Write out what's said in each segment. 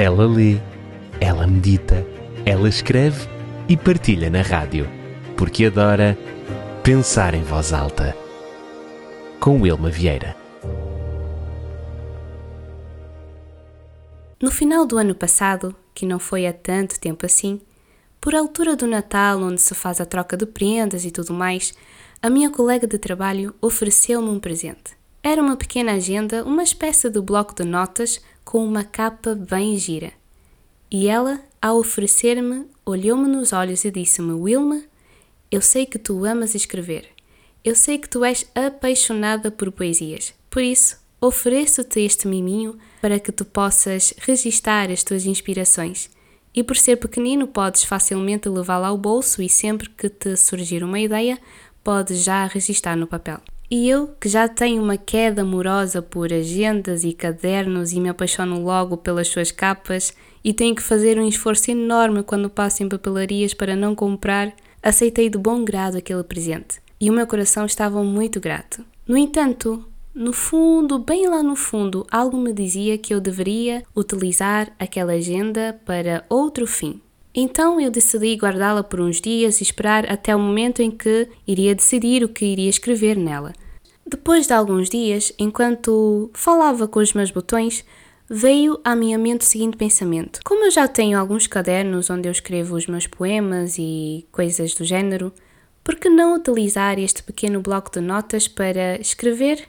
Ela lê, ela medita, ela escreve e partilha na rádio, porque adora pensar em voz alta. Com Wilma Vieira. No final do ano passado, que não foi há tanto tempo assim, por altura do Natal, onde se faz a troca de prendas e tudo mais, a minha colega de trabalho ofereceu-me um presente. Era uma pequena agenda, uma espécie de bloco de notas com uma capa bem gira. E ela, ao oferecer-me, olhou-me nos olhos e disse-me: Wilma, eu sei que tu amas escrever. Eu sei que tu és apaixonada por poesias. Por isso, ofereço-te este miminho para que tu possas registar as tuas inspirações. E por ser pequenino, podes facilmente levá-lo ao bolso e sempre que te surgir uma ideia, podes já registar no papel. E eu, que já tenho uma queda amorosa por agendas e cadernos e me apaixono logo pelas suas capas e tenho que fazer um esforço enorme quando passo em papelarias para não comprar, aceitei de bom grado aquele presente e o meu coração estava muito grato. No entanto, no fundo, bem lá no fundo, algo me dizia que eu deveria utilizar aquela agenda para outro fim. Então eu decidi guardá-la por uns dias e esperar até o momento em que iria decidir o que iria escrever nela. Depois de alguns dias, enquanto falava com os meus botões, veio à minha mente o seguinte pensamento: Como eu já tenho alguns cadernos onde eu escrevo os meus poemas e coisas do género, por que não utilizar este pequeno bloco de notas para escrever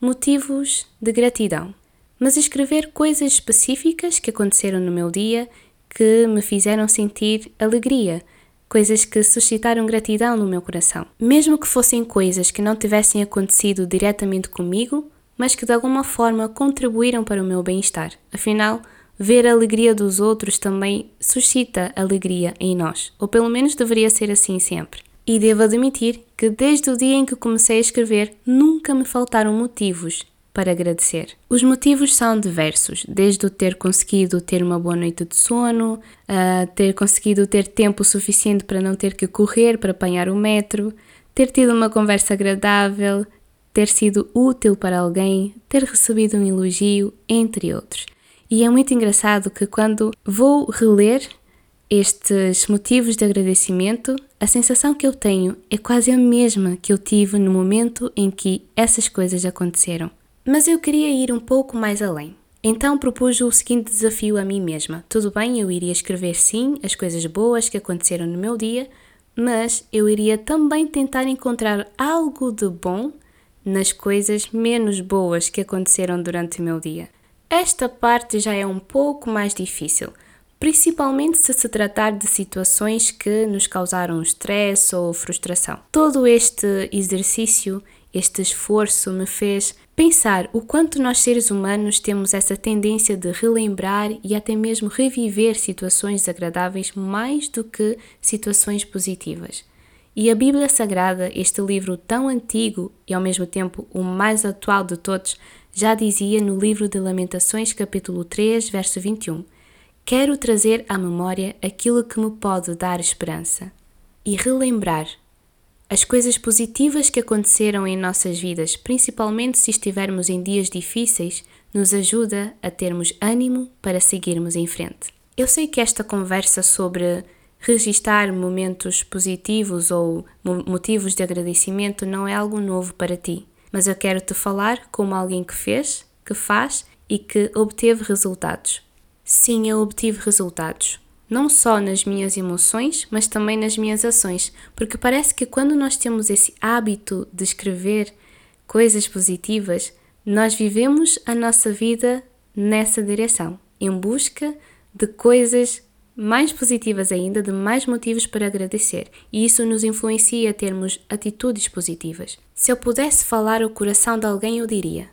motivos de gratidão? Mas escrever coisas específicas que aconteceram no meu dia que me fizeram sentir alegria, coisas que suscitaram gratidão no meu coração. Mesmo que fossem coisas que não tivessem acontecido diretamente comigo, mas que de alguma forma contribuíram para o meu bem-estar. Afinal, ver a alegria dos outros também suscita alegria em nós, ou pelo menos deveria ser assim sempre. E devo admitir que desde o dia em que comecei a escrever nunca me faltaram motivos para agradecer. Os motivos são diversos, desde o ter conseguido ter uma boa noite de sono, a ter conseguido ter tempo suficiente para não ter que correr para apanhar o metro, ter tido uma conversa agradável, ter sido útil para alguém, ter recebido um elogio, entre outros. E é muito engraçado que quando vou reler estes motivos de agradecimento, a sensação que eu tenho é quase a mesma que eu tive no momento em que essas coisas aconteceram. Mas eu queria ir um pouco mais além. Então propus o seguinte desafio a mim mesma. Tudo bem, eu iria escrever sim as coisas boas que aconteceram no meu dia, mas eu iria também tentar encontrar algo de bom nas coisas menos boas que aconteceram durante o meu dia. Esta parte já é um pouco mais difícil, principalmente se se tratar de situações que nos causaram estresse ou frustração. Todo este exercício, este esforço me fez Pensar o quanto nós seres humanos temos essa tendência de relembrar e até mesmo reviver situações desagradáveis mais do que situações positivas. E a Bíblia Sagrada, este livro tão antigo e ao mesmo tempo o mais atual de todos, já dizia no livro de Lamentações, capítulo 3, verso 21: Quero trazer à memória aquilo que me pode dar esperança e relembrar as coisas positivas que aconteceram em nossas vidas, principalmente se estivermos em dias difíceis, nos ajuda a termos ânimo para seguirmos em frente. Eu sei que esta conversa sobre registar momentos positivos ou motivos de agradecimento não é algo novo para ti, mas eu quero te falar como alguém que fez, que faz e que obteve resultados. Sim, eu obtive resultados não só nas minhas emoções, mas também nas minhas ações, porque parece que quando nós temos esse hábito de escrever coisas positivas, nós vivemos a nossa vida nessa direção, em busca de coisas mais positivas ainda, de mais motivos para agradecer, e isso nos influencia a termos atitudes positivas. Se eu pudesse falar o coração de alguém, eu diria: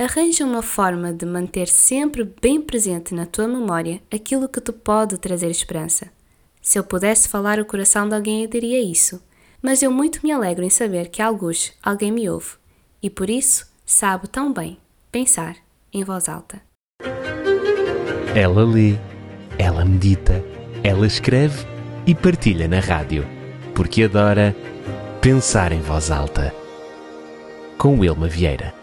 Arranja uma forma de manter sempre bem presente na tua memória aquilo que te pode trazer esperança. Se eu pudesse falar o coração de alguém, eu diria isso. Mas eu muito me alegro em saber que alguns alguém me ouve e por isso sabe tão bem pensar em voz alta. Ela lê, ela medita, ela escreve e partilha na rádio, porque adora pensar em voz alta. Com Wilma Vieira.